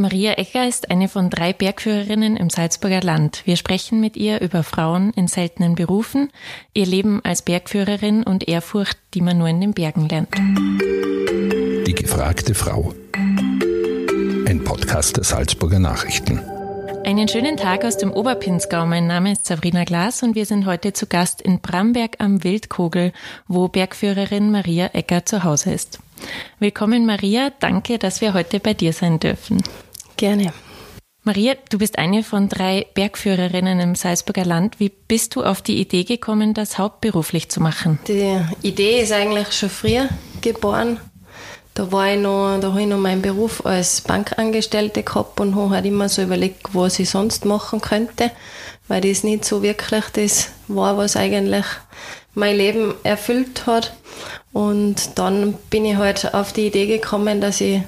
Maria Ecker ist eine von drei Bergführerinnen im Salzburger Land. Wir sprechen mit ihr über Frauen in seltenen Berufen, ihr Leben als Bergführerin und Ehrfurcht, die man nur in den Bergen lernt. Die gefragte Frau. Ein Podcast der Salzburger Nachrichten. Einen schönen Tag aus dem Oberpinsgau. Mein Name ist Sabrina Glas und wir sind heute zu Gast in Bramberg am Wildkogel, wo Bergführerin Maria Ecker zu Hause ist. Willkommen Maria, danke, dass wir heute bei dir sein dürfen. Gerne. Maria, du bist eine von drei Bergführerinnen im Salzburger Land. Wie bist du auf die Idee gekommen, das hauptberuflich zu machen? Die Idee ist eigentlich schon früher geboren. Da war ich noch, da habe ich noch meinen Beruf als Bankangestellte gehabt und habe halt immer so überlegt, was ich sonst machen könnte, weil das nicht so wirklich das war, was eigentlich mein Leben erfüllt hat. Und dann bin ich halt auf die Idee gekommen, dass ich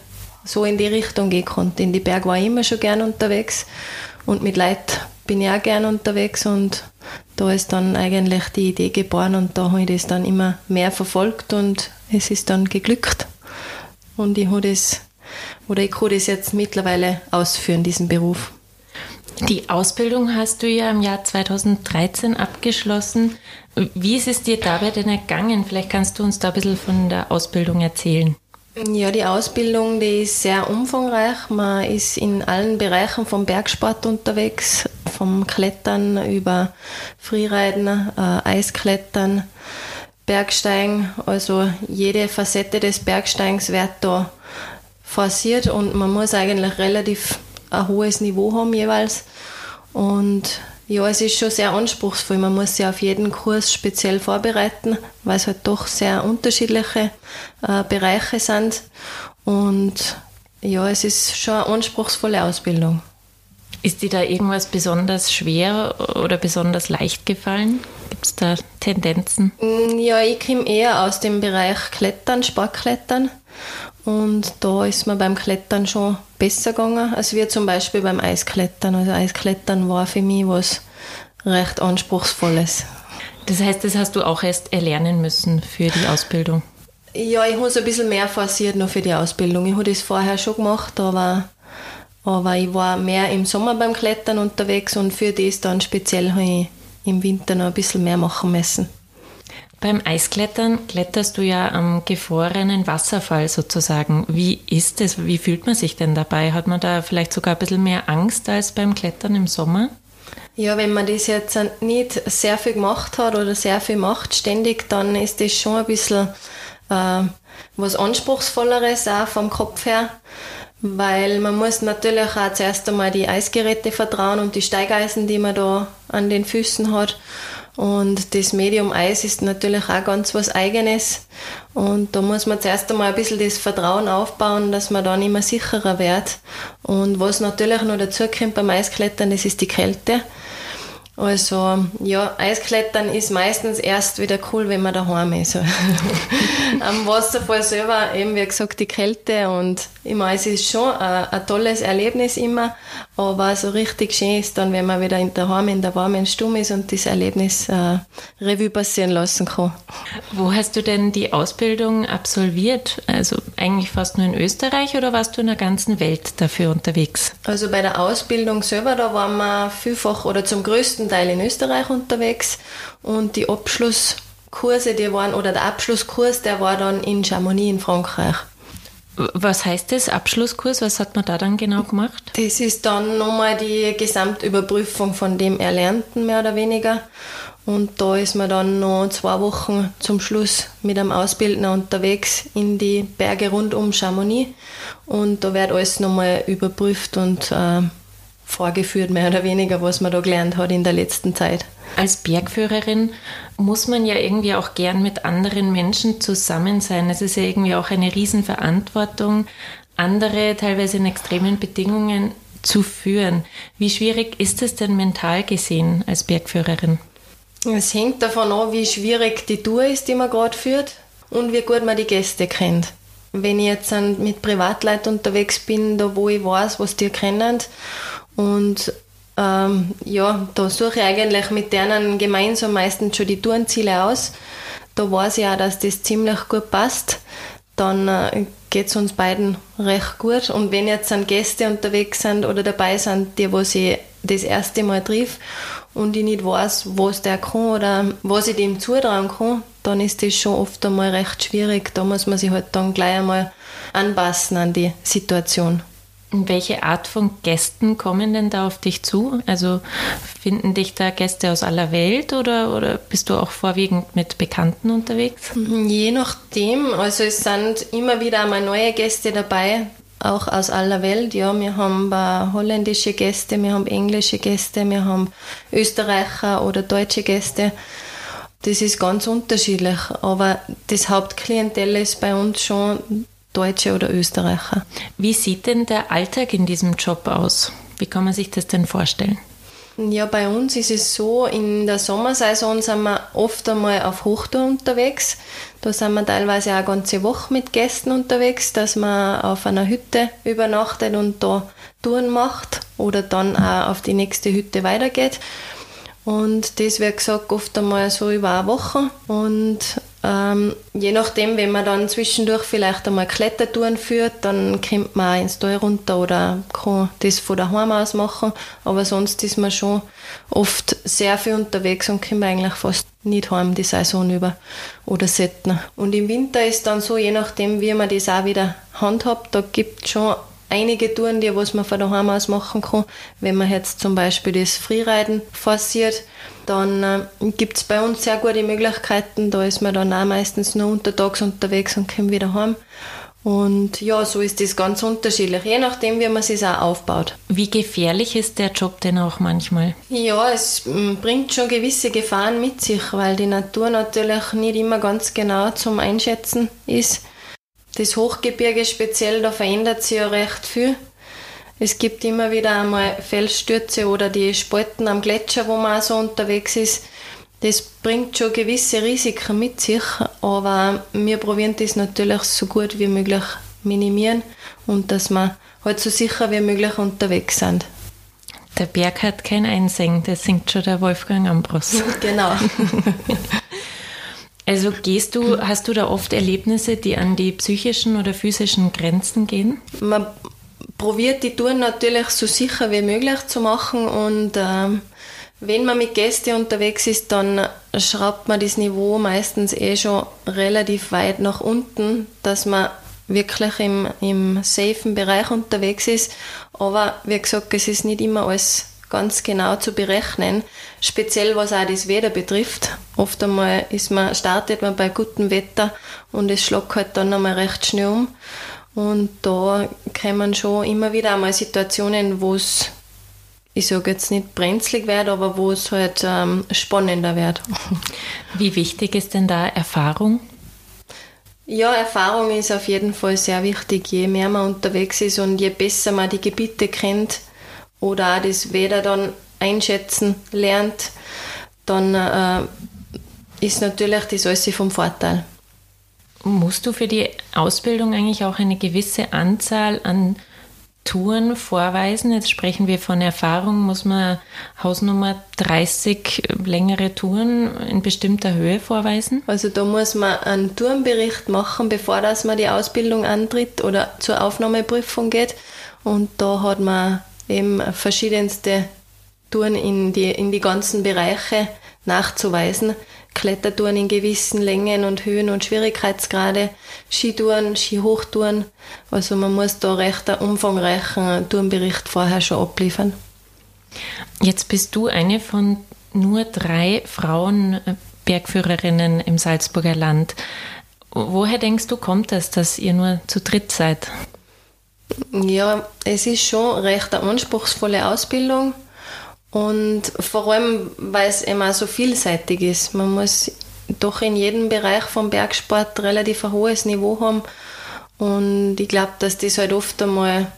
so in die Richtung gehen konnte. In die Berg war ich immer schon gern unterwegs und mit Leid bin ich auch gern unterwegs und da ist dann eigentlich die Idee geboren und da habe ich das dann immer mehr verfolgt und es ist dann geglückt. Und ich habe das, oder ich kann das jetzt mittlerweile ausführen, diesen Beruf. Die Ausbildung hast du ja im Jahr 2013 abgeschlossen. Wie ist es dir dabei denn ergangen? Vielleicht kannst du uns da ein bisschen von der Ausbildung erzählen. Ja, die Ausbildung, die ist sehr umfangreich. Man ist in allen Bereichen vom Bergsport unterwegs, vom Klettern über Freeriden, äh, Eisklettern, Bergsteigen. Also jede Facette des Bergsteigens wird da forciert und man muss eigentlich relativ ein hohes Niveau haben jeweils. Und ja, es ist schon sehr anspruchsvoll. Man muss sich auf jeden Kurs speziell vorbereiten, weil es halt doch sehr unterschiedliche äh, Bereiche sind. Und ja, es ist schon eine anspruchsvolle Ausbildung. Ist dir da irgendwas besonders schwer oder besonders leicht gefallen? Gibt es da Tendenzen? Mm, ja, ich komme eher aus dem Bereich Klettern, Sportklettern. Und da ist mir beim Klettern schon besser gegangen, als wir zum Beispiel beim Eisklettern. Also Eisklettern war für mich was recht Anspruchsvolles. Das heißt, das hast du auch erst erlernen müssen für die Ausbildung? Ja, ich habe es ein bisschen mehr forciert noch für die Ausbildung. Ich habe das vorher schon gemacht, aber, aber ich war mehr im Sommer beim Klettern unterwegs und für das dann speziell habe ich im Winter noch ein bisschen mehr machen müssen. Beim Eisklettern kletterst du ja am gefrorenen Wasserfall sozusagen. Wie ist es? Wie fühlt man sich denn dabei? Hat man da vielleicht sogar ein bisschen mehr Angst als beim Klettern im Sommer? Ja, wenn man das jetzt nicht sehr viel gemacht hat oder sehr viel macht ständig, dann ist das schon ein bisschen äh, was Anspruchsvolleres auch vom Kopf her, weil man muss natürlich auch zuerst einmal die Eisgeräte vertrauen und die Steigeisen, die man da an den Füßen hat. Und das Medium Eis ist natürlich auch ganz was Eigenes. Und da muss man zuerst einmal ein bisschen das Vertrauen aufbauen, dass man dann immer sicherer wird. Und was natürlich noch dazu kommt beim Eisklettern, das ist die Kälte. Also ja, Eisklettern ist meistens erst wieder cool, wenn man daheim ist. Am Wasserfall selber eben, wie gesagt, die Kälte und meine, es ist schon ein, ein, tolles Erlebnis immer, aber so richtig schön ist dann, wenn man wieder in daheim in der warmen Stube ist und das Erlebnis äh, Revue passieren lassen kann. Wo hast du denn die Ausbildung absolviert? Also eigentlich fast nur in Österreich oder warst du in der ganzen Welt dafür unterwegs? Also bei der Ausbildung selber, da waren wir vielfach oder zum größten Teil in Österreich unterwegs und die Abschlusskurse, die waren, oder der Abschlusskurs, der war dann in Chamonix in Frankreich. Was heißt das, Abschlusskurs? Was hat man da dann genau gemacht? Das ist dann nochmal die Gesamtüberprüfung von dem Erlernten, mehr oder weniger. Und da ist man dann noch zwei Wochen zum Schluss mit einem Ausbildner unterwegs in die Berge rund um Chamonix. Und da wird alles nochmal überprüft und äh, vorgeführt, mehr oder weniger, was man da gelernt hat in der letzten Zeit. Als Bergführerin muss man ja irgendwie auch gern mit anderen Menschen zusammen sein. Es ist ja irgendwie auch eine Riesenverantwortung, andere teilweise in extremen Bedingungen zu führen. Wie schwierig ist es denn mental gesehen als Bergführerin? Es hängt davon ab, wie schwierig die Tour ist, die man gerade führt und wie gut man die Gäste kennt. Wenn ich jetzt mit Privatleuten unterwegs bin, da wo ich weiß, was die kennen und ähm, ja, da suche ich eigentlich mit denen gemeinsam meistens schon die Tourenziele aus. Da weiß ich auch, dass das ziemlich gut passt. Dann äh, geht es uns beiden recht gut. Und wenn jetzt dann Gäste unterwegs sind oder dabei sind, die, wo sie das erste Mal trifft und ich nicht weiß, was der kann oder was ich dem zutrauen kann, dann ist das schon oft einmal recht schwierig. Da muss man sich halt dann gleich einmal anpassen an die Situation. Welche Art von Gästen kommen denn da auf dich zu? Also finden dich da Gäste aus aller Welt oder, oder bist du auch vorwiegend mit Bekannten unterwegs? Je nachdem. Also es sind immer wieder einmal neue Gäste dabei, auch aus aller Welt. Ja, wir haben holländische Gäste, wir haben englische Gäste, wir haben Österreicher oder deutsche Gäste. Das ist ganz unterschiedlich, aber das Hauptklientel ist bei uns schon Deutsche oder Österreicher. Wie sieht denn der Alltag in diesem Job aus? Wie kann man sich das denn vorstellen? Ja, bei uns ist es so, in der Sommersaison sind wir oft einmal auf Hochtour unterwegs. Da sind wir teilweise auch eine ganze Woche mit Gästen unterwegs, dass man auf einer Hütte übernachtet und da Touren macht oder dann auch auf die nächste Hütte weitergeht. Und das wird gesagt oft einmal so über eine Woche. Und ähm, je nachdem, wenn man dann zwischendurch vielleicht einmal Klettertouren führt, dann kommt man auch ins Tal runter oder kann das von daheim aus machen. Aber sonst ist man schon oft sehr viel unterwegs und kommt eigentlich fast nicht heim die Saison über oder selten. Und im Winter ist dann so, je nachdem, wie man das auch wieder handhabt, da gibt es schon einige Touren, die was man von daheim aus machen kann. Wenn man jetzt zum Beispiel das Freeriden forciert, dann äh, gibt es bei uns sehr gute Möglichkeiten. Da ist man dann auch meistens nur untertags unterwegs und kommt wieder heim. Und ja, so ist das ganz unterschiedlich, je nachdem, wie man es auch aufbaut. Wie gefährlich ist der Job denn auch manchmal? Ja, es mm, bringt schon gewisse Gefahren mit sich, weil die Natur natürlich nicht immer ganz genau zum Einschätzen ist. Das Hochgebirge speziell, da verändert sich ja recht viel. Es gibt immer wieder einmal Felsstürze oder die Spalten am Gletscher, wo man auch so unterwegs ist. Das bringt schon gewisse Risiken mit sich, aber wir probieren das natürlich so gut wie möglich minimieren und dass wir halt so sicher wie möglich unterwegs sind. Der Berg hat kein Einsingen, das singt schon der Wolfgang Ambros. Genau. Also gehst du, hast du da oft Erlebnisse, die an die psychischen oder physischen Grenzen gehen? Man probiert die Touren natürlich so sicher wie möglich zu machen und äh, wenn man mit Gästen unterwegs ist, dann schraubt man das Niveau meistens eh schon relativ weit nach unten, dass man wirklich im, im safen Bereich unterwegs ist. Aber wie gesagt, es ist nicht immer alles ganz genau zu berechnen, speziell was auch das Wetter betrifft. Oft einmal ist man, startet man bei gutem Wetter und es schlägt halt dann einmal recht schnell um. Und da kommen schon immer wieder einmal Situationen, wo es, ich sage jetzt nicht brenzlig wird, aber wo es halt ähm, spannender wird. Wie wichtig ist denn da Erfahrung? Ja, Erfahrung ist auf jeden Fall sehr wichtig. Je mehr man unterwegs ist und je besser man die Gebiete kennt oder auch das Wetter dann einschätzen lernt, dann äh, ist natürlich das alles vom Vorteil. Musst du für die Ausbildung eigentlich auch eine gewisse Anzahl an Touren vorweisen? Jetzt sprechen wir von Erfahrung. Muss man Hausnummer 30 längere Touren in bestimmter Höhe vorweisen? Also da muss man einen Tourenbericht machen, bevor dass man die Ausbildung antritt oder zur Aufnahmeprüfung geht. Und da hat man eben verschiedenste Touren in die, in die ganzen Bereiche nachzuweisen. Klettertouren in gewissen Längen und Höhen und Schwierigkeitsgrade, Skitouren, Skihochtouren. Also man muss da recht einen umfangreichen Tourenbericht vorher schon abliefern. Jetzt bist du eine von nur drei Frauen Bergführerinnen im Salzburger Land. Woher denkst du, kommt es, dass ihr nur zu dritt seid? Ja, es ist schon recht eine anspruchsvolle Ausbildung. Und vor allem, weil es immer so vielseitig ist. Man muss doch in jedem Bereich vom Bergsport relativ ein hohes Niveau haben. Und ich glaube, dass das halt oft einmal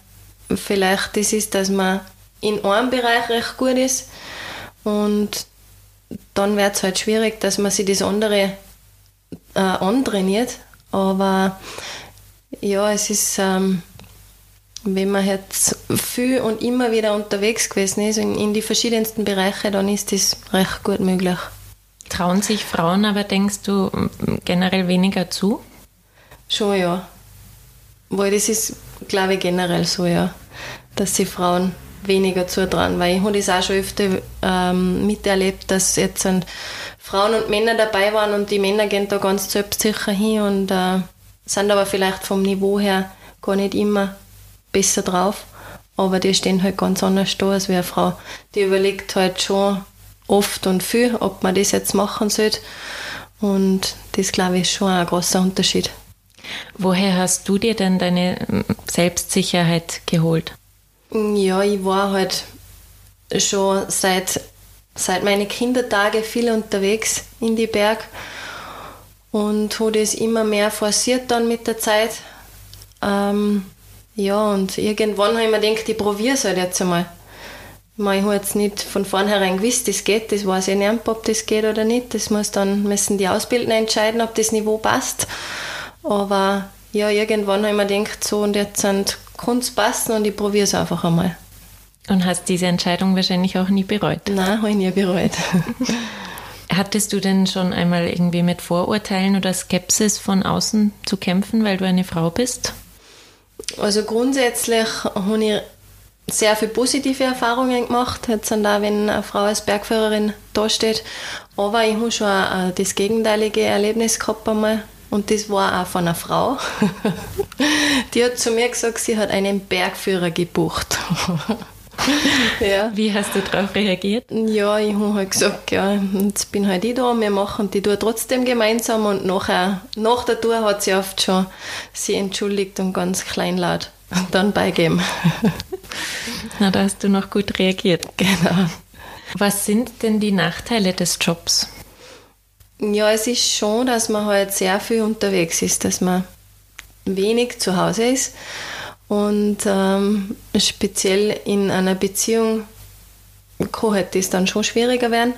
vielleicht das ist, dass man in einem Bereich recht gut ist. Und dann wird es halt schwierig, dass man sich das andere äh, antrainiert. Aber ja, es ist. Ähm, wenn man jetzt viel und immer wieder unterwegs gewesen ist in, in die verschiedensten Bereiche, dann ist das recht gut möglich. Trauen sich Frauen aber, denkst du, generell weniger zu? Schon ja. weil das ist, glaube ich, generell so, ja, dass sie Frauen weniger zutrauen, weil ich habe das auch schon öfter ähm, miterlebt, dass jetzt sind Frauen und Männer dabei waren und die Männer gehen da ganz selbstsicher hin und äh, sind aber vielleicht vom Niveau her gar nicht immer besser drauf, aber die stehen halt ganz anders da als wie eine Frau. Die überlegt halt schon oft und viel, ob man das jetzt machen sollte und das, glaube ich, ist schon ein großer Unterschied. Woher hast du dir denn deine hm, Selbstsicherheit geholt? Ja, ich war halt schon seit, seit meinen Kindertagen viel unterwegs in die Berg und habe das immer mehr forciert dann mit der Zeit. Ähm, ja, und irgendwann habe ich mir gedacht, ich probiere es halt jetzt einmal. Ich habe jetzt nicht von vornherein gewusst, das geht, das weiß ich nicht, ob das geht oder nicht. Das muss dann, müssen die Ausbildner entscheiden, ob das Niveau passt. Aber ja, irgendwann habe ich mir gedacht, so und jetzt sind kann es passen und ich probiere es einfach einmal. Und hast diese Entscheidung wahrscheinlich auch nie bereut? Nein, habe ich nie bereut. Hattest du denn schon einmal irgendwie mit Vorurteilen oder Skepsis von außen zu kämpfen, weil du eine Frau bist? Also grundsätzlich habe ich sehr viele positive Erfahrungen gemacht. Jetzt sind da, wenn eine Frau als Bergführerin dasteht. Aber ich habe schon das gegenteilige Erlebnis gehabt einmal. Und das war auch von einer Frau. Die hat zu mir gesagt, sie hat einen Bergführer gebucht. ja. Wie hast du darauf reagiert? Ja, ich habe halt gesagt, ja, jetzt bin halt ich da, wir machen die Tour trotzdem gemeinsam und nachher, nach der Tour hat sie oft schon sie entschuldigt und ganz kleinlaut dann beigeben. Na, da hast du noch gut reagiert. Genau. Was sind denn die Nachteile des Jobs? Ja, es ist schon, dass man halt sehr viel unterwegs ist, dass man wenig zu Hause ist und ähm, speziell in einer Beziehung kann halt das dann schon schwieriger werden.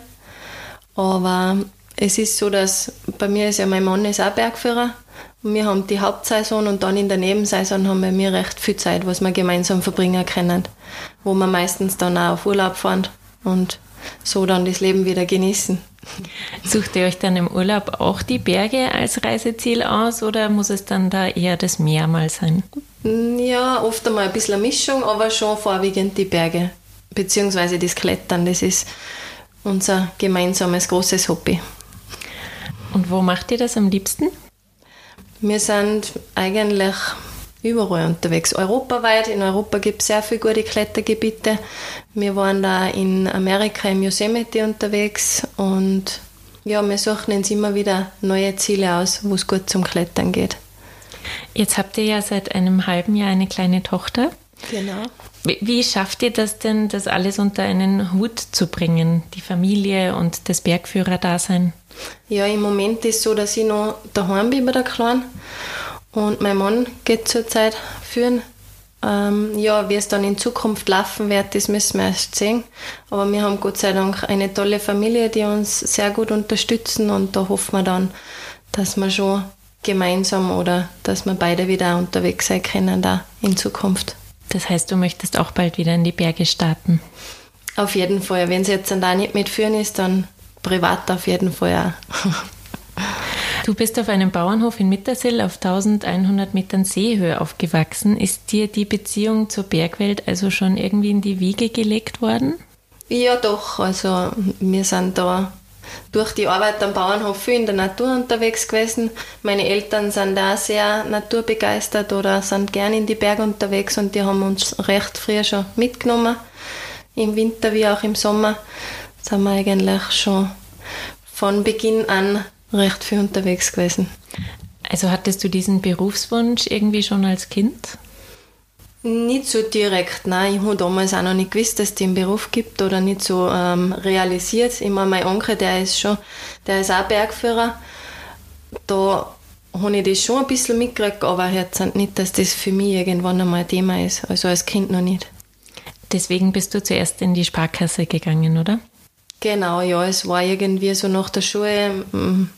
Aber es ist so, dass bei mir ist ja mein Mann ist auch Bergführer und wir haben die Hauptsaison und dann in der Nebensaison haben wir mir recht viel Zeit, was wir gemeinsam verbringen können, wo wir meistens dann auch auf Urlaub fahren und so dann das Leben wieder genießen. Sucht ihr euch dann im Urlaub auch die Berge als Reiseziel aus oder muss es dann da eher das Meer mal sein? Ja, oft einmal ein bisschen eine Mischung, aber schon vorwiegend die Berge, beziehungsweise das Klettern. Das ist unser gemeinsames großes Hobby. Und wo macht ihr das am liebsten? Wir sind eigentlich überall unterwegs. Europaweit. In Europa gibt es sehr viele gute Klettergebiete. Wir waren da in Amerika im Yosemite unterwegs und ja, wir suchen uns immer wieder neue Ziele aus, wo es gut zum Klettern geht. Jetzt habt ihr ja seit einem halben Jahr eine kleine Tochter. Genau. Wie, wie schafft ihr das denn, das alles unter einen Hut zu bringen, die Familie und das Bergführerdasein? Ja, im Moment ist es so, dass ich noch daheim bin bei der Kleinen und mein Mann geht zurzeit führen. Ähm, ja, wie es dann in Zukunft laufen wird, das müssen wir erst sehen. Aber wir haben Gott sei Dank eine tolle Familie, die uns sehr gut unterstützen und da hoffen wir dann, dass wir schon gemeinsam oder dass wir beide wieder unterwegs sein können da in Zukunft. Das heißt, du möchtest auch bald wieder in die Berge starten? Auf jeden Fall. Wenn es jetzt dann da nicht mitführen ist, dann privat auf jeden Fall auch. Du bist auf einem Bauernhof in Mittersill auf 1100 Metern Seehöhe aufgewachsen. Ist dir die Beziehung zur Bergwelt also schon irgendwie in die Wiege gelegt worden? Ja, doch. Also wir sind da durch die Arbeit am Bauernhof viel in der Natur unterwegs gewesen. Meine Eltern sind da sehr naturbegeistert oder sind gern in die Berge unterwegs und die haben uns recht früh schon mitgenommen. Im Winter wie auch im Sommer sind wir eigentlich schon von Beginn an recht viel unterwegs gewesen. Also hattest du diesen Berufswunsch irgendwie schon als Kind? Nicht so direkt, nein. Ich habe damals auch noch nicht gewusst, dass es den Beruf gibt oder nicht so ähm, realisiert. Ich meine, mein Onkel, der ist schon, der ist auch Bergführer. Da habe ich das schon ein bisschen mitgekriegt, aber jetzt nicht, dass das für mich irgendwann einmal ein Thema ist. Also als Kind noch nicht. Deswegen bist du zuerst in die Sparkasse gegangen, oder? Genau, ja, es war irgendwie so nach der Schule, hm,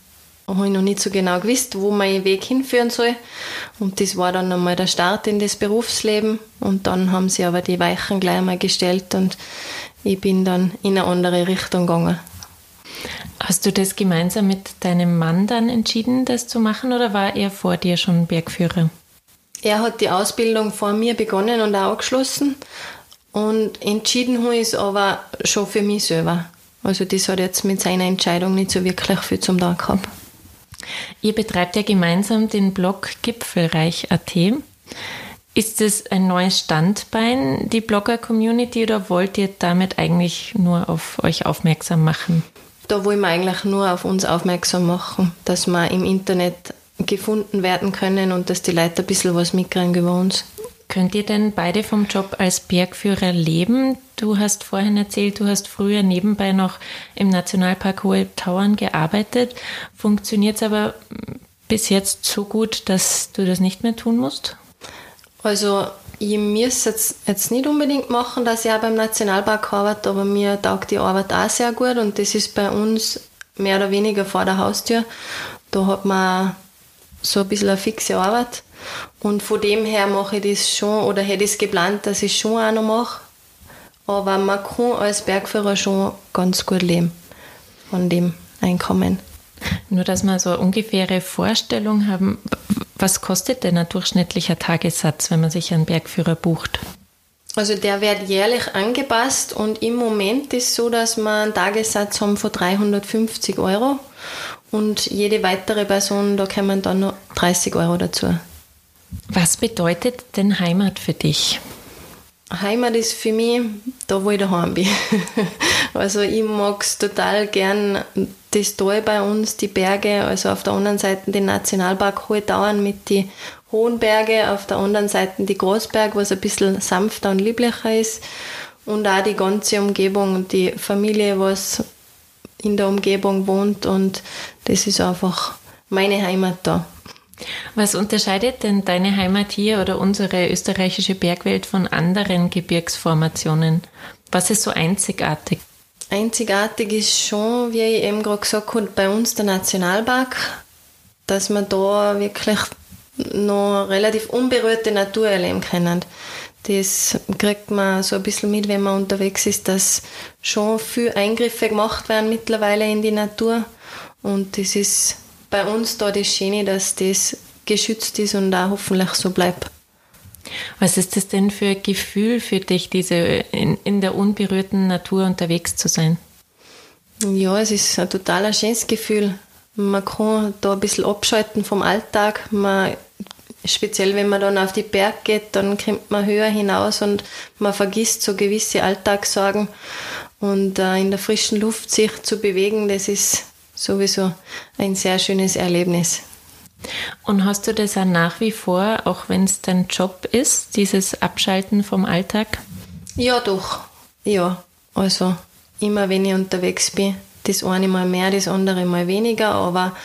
habe ich noch nicht so genau gewusst, wo mein Weg hinführen soll. Und das war dann einmal der Start in das Berufsleben. Und dann haben sie aber die Weichen gleich mal gestellt und ich bin dann in eine andere Richtung gegangen. Hast du das gemeinsam mit deinem Mann dann entschieden, das zu machen, oder war er vor dir schon Bergführer? er hat die Ausbildung vor mir begonnen und auch abgeschlossen. Und entschieden habe ich es aber schon für mich selber. Also das hat jetzt mit seiner Entscheidung nicht so wirklich viel zum Tag gehabt. Ihr betreibt ja gemeinsam den Blog Gipfelreich.at. Ist es ein neues Standbein, die Blogger-Community, oder wollt ihr damit eigentlich nur auf euch aufmerksam machen? Da wollen wir eigentlich nur auf uns aufmerksam machen, dass wir im Internet gefunden werden können und dass die Leute ein bisschen was mitkriegen über uns. Könnt ihr denn beide vom Job als Bergführer leben? Du hast vorhin erzählt, du hast früher nebenbei noch im Nationalpark Hohe Tauern gearbeitet. Funktioniert es aber bis jetzt so gut, dass du das nicht mehr tun musst? Also ich muss jetzt, jetzt nicht unbedingt machen, dass ich auch beim Nationalpark arbeite, aber mir taugt die Arbeit auch sehr gut und das ist bei uns mehr oder weniger vor der Haustür. Da hat man so ein bisschen eine fixe Arbeit und von dem her mache ich das schon oder hätte ich es geplant, dass ich es schon auch noch mache. Aber man kann als Bergführer schon ganz gut leben von dem Einkommen. Nur, dass wir so eine ungefähre Vorstellung haben, was kostet denn ein durchschnittlicher Tagessatz, wenn man sich einen Bergführer bucht? Also der wird jährlich angepasst und im Moment ist es so, dass wir einen Tagessatz haben von 350 Euro und jede weitere Person, da kommen dann noch 30 Euro dazu. Was bedeutet denn Heimat für dich? Heimat ist für mich da, wo ich daheim bin. also ich mag es total gern, das Tal bei uns, die Berge, also auf der anderen Seite den Nationalpark Hohe Dauern mit den hohen Bergen, auf der anderen Seite die Großberg, was ein bisschen sanfter und lieblicher ist und auch die ganze Umgebung, die Familie, was in der Umgebung wohnt und das ist einfach meine Heimat da. Was unterscheidet denn deine Heimat hier oder unsere österreichische Bergwelt von anderen Gebirgsformationen? Was ist so einzigartig? Einzigartig ist schon, wie ich eben gerade gesagt habe, bei uns der Nationalpark, dass man da wirklich noch relativ unberührte Natur erleben können. Das kriegt man so ein bisschen mit, wenn man unterwegs ist, dass schon viele Eingriffe gemacht werden mittlerweile in die Natur. Und das ist bei uns da das Schöne, dass das geschützt ist und auch hoffentlich so bleibt. Was ist das denn für ein Gefühl für dich, diese in, in der unberührten Natur unterwegs zu sein? Ja, es ist ein total schönes Gefühl. Man kann da ein bisschen abschalten vom Alltag. Man, speziell wenn man dann auf die Berg geht, dann kommt man höher hinaus und man vergisst so gewisse Alltagssorgen. Und äh, in der frischen Luft sich zu bewegen, das ist sowieso ein sehr schönes Erlebnis. Und hast du das auch nach wie vor, auch wenn es dein Job ist, dieses Abschalten vom Alltag? Ja, doch. Ja, also immer wenn ich unterwegs bin, das eine mal mehr, das andere mal weniger, aber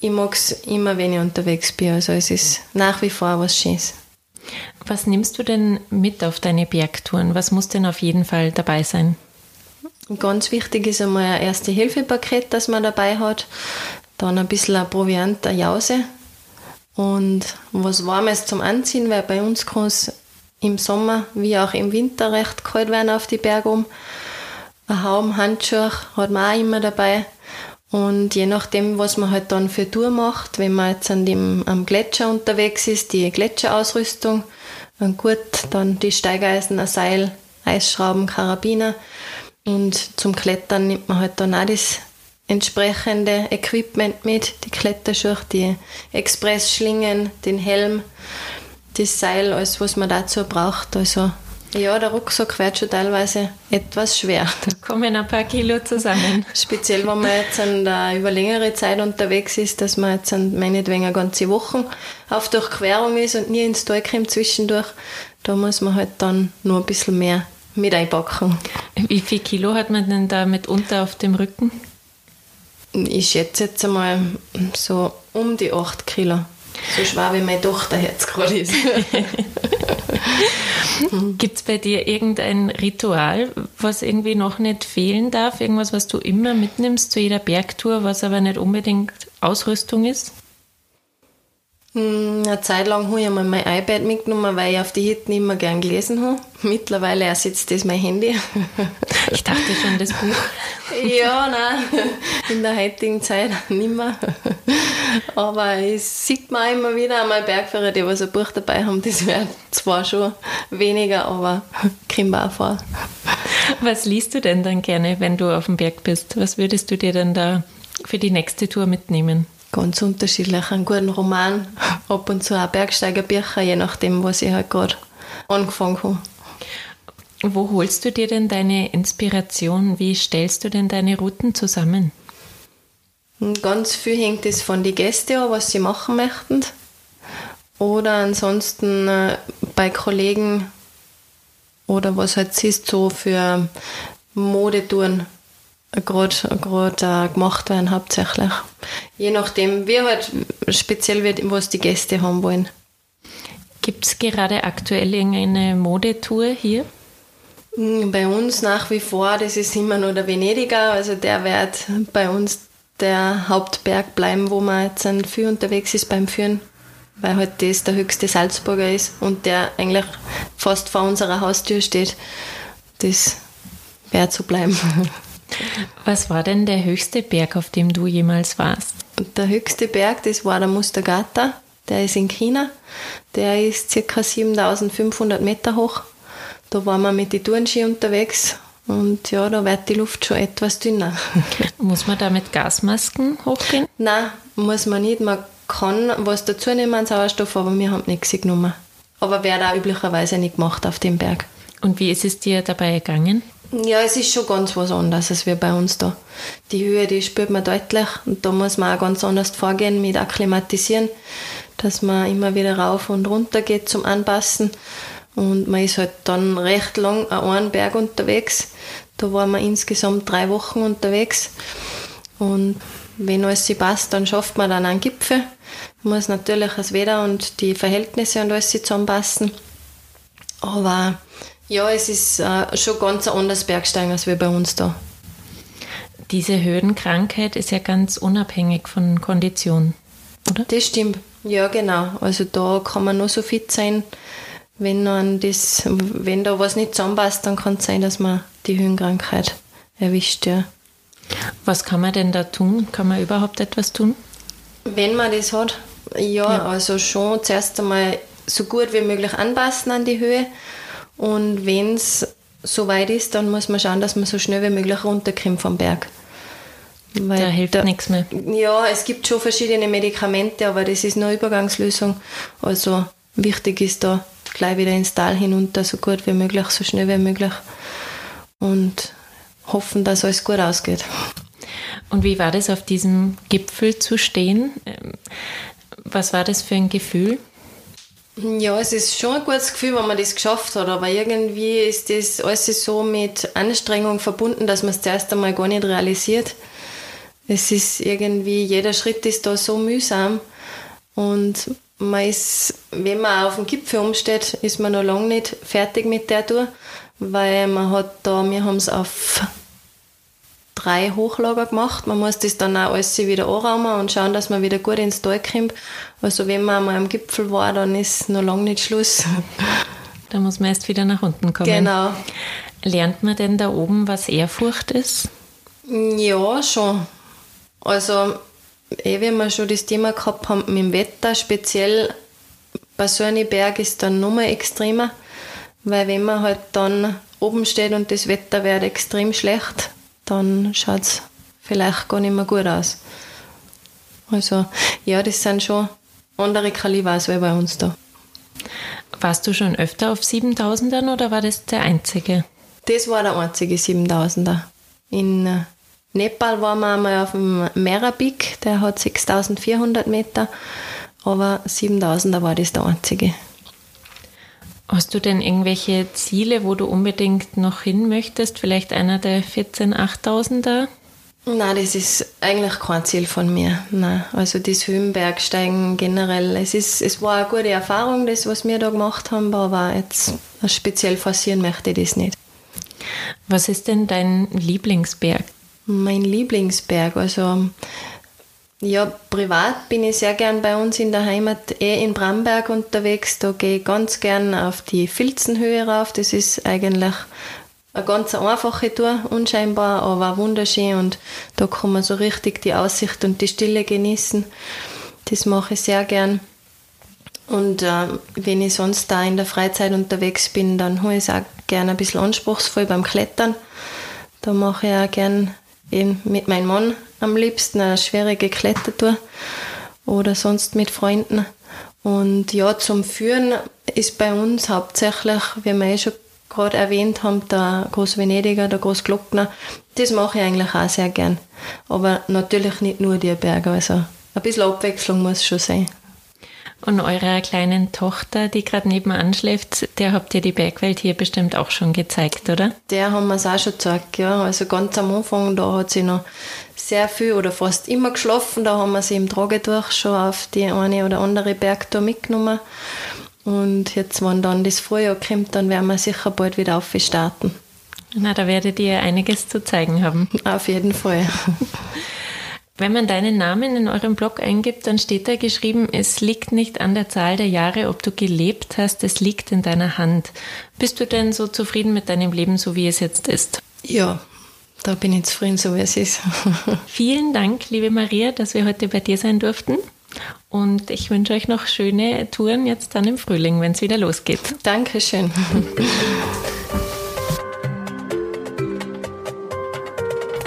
ich mag es immer, wenn ich unterwegs bin. Also es ist nach wie vor was Schönes. Was nimmst du denn mit auf deine Bergtouren? Was muss denn auf jeden Fall dabei sein? Ganz wichtig ist einmal ein Erste-Hilfe-Paket, das man dabei hat. Dann ein bisschen ein Proviant, eine Jause. Und was Warmes zum Anziehen, weil bei uns kann es im Sommer wie auch im Winter recht kalt werden auf die Berge um. Ein Haum, Handschuhe hat man auch immer dabei. Und je nachdem, was man halt dann für Tour macht, wenn man jetzt an dem, am Gletscher unterwegs ist, die Gletscherausrüstung, dann gut, dann die Steigeisen, ein Seil, Eisschrauben, Karabiner. Und zum Klettern nimmt man halt dann auch das entsprechende Equipment mit, die Kletterschuhe, die Expressschlingen, den Helm, das Seil, alles was man dazu braucht. Also ja, der Rucksack wird schon teilweise etwas schwer. Da kommen ein paar Kilo zusammen. Speziell, wenn man jetzt an der, über längere Zeit unterwegs ist, dass man jetzt an meinetwegen eine ganze Woche auf Durchquerung ist und nie ins Tal kommt zwischendurch, da muss man halt dann nur ein bisschen mehr mit einpacken. Wie viel Kilo hat man denn da mitunter auf dem Rücken? Ich schätze jetzt einmal so um die 8 Kilo. So schwer wie meine Tochter jetzt gerade ist. Gibt es bei dir irgendein Ritual, was irgendwie noch nicht fehlen darf? Irgendwas, was du immer mitnimmst zu jeder Bergtour, was aber nicht unbedingt Ausrüstung ist? Hm, eine Zeit lang habe ich einmal mein iPad mitgenommen, weil ich auf die Hitten immer gern gelesen habe. Mittlerweile ersetzt das mein Handy. Ich dachte schon, das Buch. ja, nein, in der heutigen Zeit nicht mehr. Aber es sieht man immer wieder einmal Bergführer, die was ein Buch dabei haben. Das wäre zwar schon weniger, aber kommt auch vor. Was liest du denn dann gerne, wenn du auf dem Berg bist? Was würdest du dir denn da für die nächste Tour mitnehmen? Ganz unterschiedlich. Einen guten Roman, ab und zu auch Bergsteigerbücher, je nachdem, was ich halt gerade angefangen habe. Wo holst du dir denn deine Inspiration? Wie stellst du denn deine Routen zusammen? Ganz viel hängt es von den Gästen an, was sie machen möchten. Oder ansonsten äh, bei Kollegen oder was halt siehst, so für Modetouren gerade äh, gemacht werden hauptsächlich. Je nachdem, wie halt speziell wird, was die Gäste haben wollen. Gibt es gerade aktuell irgendeine Modetour hier? Hm, bei uns nach wie vor, das ist immer nur der Venediger, also der wird bei uns der Hauptberg bleiben, wo man jetzt viel unterwegs ist beim Führen, weil halt das der höchste Salzburger ist und der eigentlich fast vor unserer Haustür steht. Das wird so bleiben. Was war denn der höchste Berg, auf dem du jemals warst? Der höchste Berg, das war der Mustagata, der ist in China. Der ist ca. 7500 Meter hoch. Da waren wir mit den Tourenski unterwegs und ja, da wird die Luft schon etwas dünner. Muss man da mit Gasmasken hochgehen? Nein, muss man nicht. Man kann was dazu nehmen an Sauerstoff, aber wir haben nichts genommen. Aber wird auch üblicherweise nicht gemacht auf dem Berg. Und wie ist es dir dabei gegangen? Ja, es ist schon ganz was anderes als wir bei uns da. Die Höhe, die spürt man deutlich und da muss man auch ganz anders vorgehen mit Akklimatisieren, dass man immer wieder rauf und runter geht zum Anpassen. Und man ist halt dann recht lang an einem Berg unterwegs. Da waren wir insgesamt drei Wochen unterwegs. Und wenn alles passt, dann schafft man dann einen Gipfel. Man muss natürlich das Wetter und die Verhältnisse und alles zusammenpassen. Aber ja, es ist äh, schon ganz ein anderes Bergsteigen als wir bei uns da. Diese Höhenkrankheit ist ja ganz unabhängig von Kondition, oder? Das stimmt. Ja, genau. Also da kann man nur so fit sein, wenn, man das, wenn da was nicht zusammenpasst, dann kann es sein, dass man die Höhenkrankheit erwischt. Ja. Was kann man denn da tun? Kann man überhaupt etwas tun? Wenn man das hat, ja, ja. also schon zuerst einmal so gut wie möglich anpassen an die Höhe. Und wenn es so weit ist, dann muss man schauen, dass man so schnell wie möglich runterkommt vom Berg. Weil da hilft da, nichts mehr. Ja, es gibt schon verschiedene Medikamente, aber das ist nur eine Übergangslösung. Also wichtig ist da gleich wieder ins Tal hinunter, so gut wie möglich, so schnell wie möglich. Und hoffen, dass alles gut ausgeht. Und wie war das, auf diesem Gipfel zu stehen? Ähm, was war das für ein Gefühl? Ja, es ist schon ein gutes Gefühl, wenn man das geschafft hat, aber irgendwie ist das alles so mit Anstrengung verbunden, dass man es zuerst einmal gar nicht realisiert. Es ist irgendwie, jeder Schritt ist da so mühsam und man ist, wenn man auf dem Gipfel umsteht, ist man noch lange nicht fertig mit der Tour, weil man hat da, wir haben es auf drei Hochlager gemacht. Man muss das dann auch alles wieder anraumen und schauen, dass man wieder gut ins Tal kommt. Also wenn man einmal am Gipfel war, dann ist noch lange nicht Schluss. Da muss man erst wieder nach unten kommen. Genau. Lernt man denn da oben, was Ehrfurcht ist? Ja, schon. Also eh, wie wir schon das Thema gehabt haben mit dem Wetter, speziell bei so einem Berg ist dann nochmal extremer, weil wenn man halt dann oben steht und das Wetter wird extrem schlecht, dann schaut es vielleicht gar nicht mehr gut aus. Also ja, das sind schon andere Kaliber als bei uns da. Warst du schon öfter auf 7000ern oder war das der einzige? Das war der einzige 7000er. In äh, Nepal waren wir einmal auf dem Merabik, der hat 6400 Meter, aber 7000er war das der einzige. Hast du denn irgendwelche Ziele, wo du unbedingt noch hin möchtest? Vielleicht einer der 14 8000er? Nein, das ist eigentlich kein Ziel von mir. Nein. Also das Höhenbergsteigen generell, es, ist, es war eine gute Erfahrung, das, was wir da gemacht haben, aber jetzt speziell forcieren möchte ich das nicht. Was ist denn dein Lieblingsberg? Mein Lieblingsberg, also Ja, privat bin ich sehr gern bei uns in der Heimat, eh in Bramberg unterwegs. Da gehe ich ganz gern auf die Filzenhöhe rauf. Das ist eigentlich eine ganz einfache Tour, unscheinbar, aber wunderschön und da kann man so richtig die Aussicht und die Stille genießen. Das mache ich sehr gern. Und äh, wenn ich sonst da in der Freizeit unterwegs bin, dann habe ich es auch gerne ein bisschen anspruchsvoll beim Klettern. Da mache ich auch gern eben mit meinem Mann am liebsten eine schwierige Klettertour oder sonst mit Freunden. Und ja, zum Führen ist bei uns hauptsächlich, wie wir eh schon gerade erwähnt haben, der Großvenediger, der Großglockner. Das mache ich eigentlich auch sehr gern. Aber natürlich nicht nur die Berge. Also ein bisschen Abwechslung muss schon sein. Und eurer kleinen Tochter, die gerade nebenan schläft, der habt ihr die Bergwelt hier bestimmt auch schon gezeigt, oder? Der haben wir es auch schon gezeigt, ja. Also ganz am Anfang, da hat sie noch sehr viel oder fast immer geschlafen. Da haben wir sie im Tragedurch schon auf die eine oder andere Bergtour mitgenommen. Und jetzt, wenn dann das Frühjahr kommt, dann werden wir sicher bald wieder aufstarten. Na, da werdet ihr einiges zu zeigen haben. Auf jeden Fall. Wenn man deinen Namen in eurem Blog eingibt, dann steht da geschrieben, es liegt nicht an der Zahl der Jahre, ob du gelebt hast, es liegt in deiner Hand. Bist du denn so zufrieden mit deinem Leben, so wie es jetzt ist? Ja, da bin ich zufrieden, so wie es ist. Vielen Dank, liebe Maria, dass wir heute bei dir sein durften. Und ich wünsche euch noch schöne Touren jetzt dann im Frühling, wenn es wieder losgeht. Dankeschön.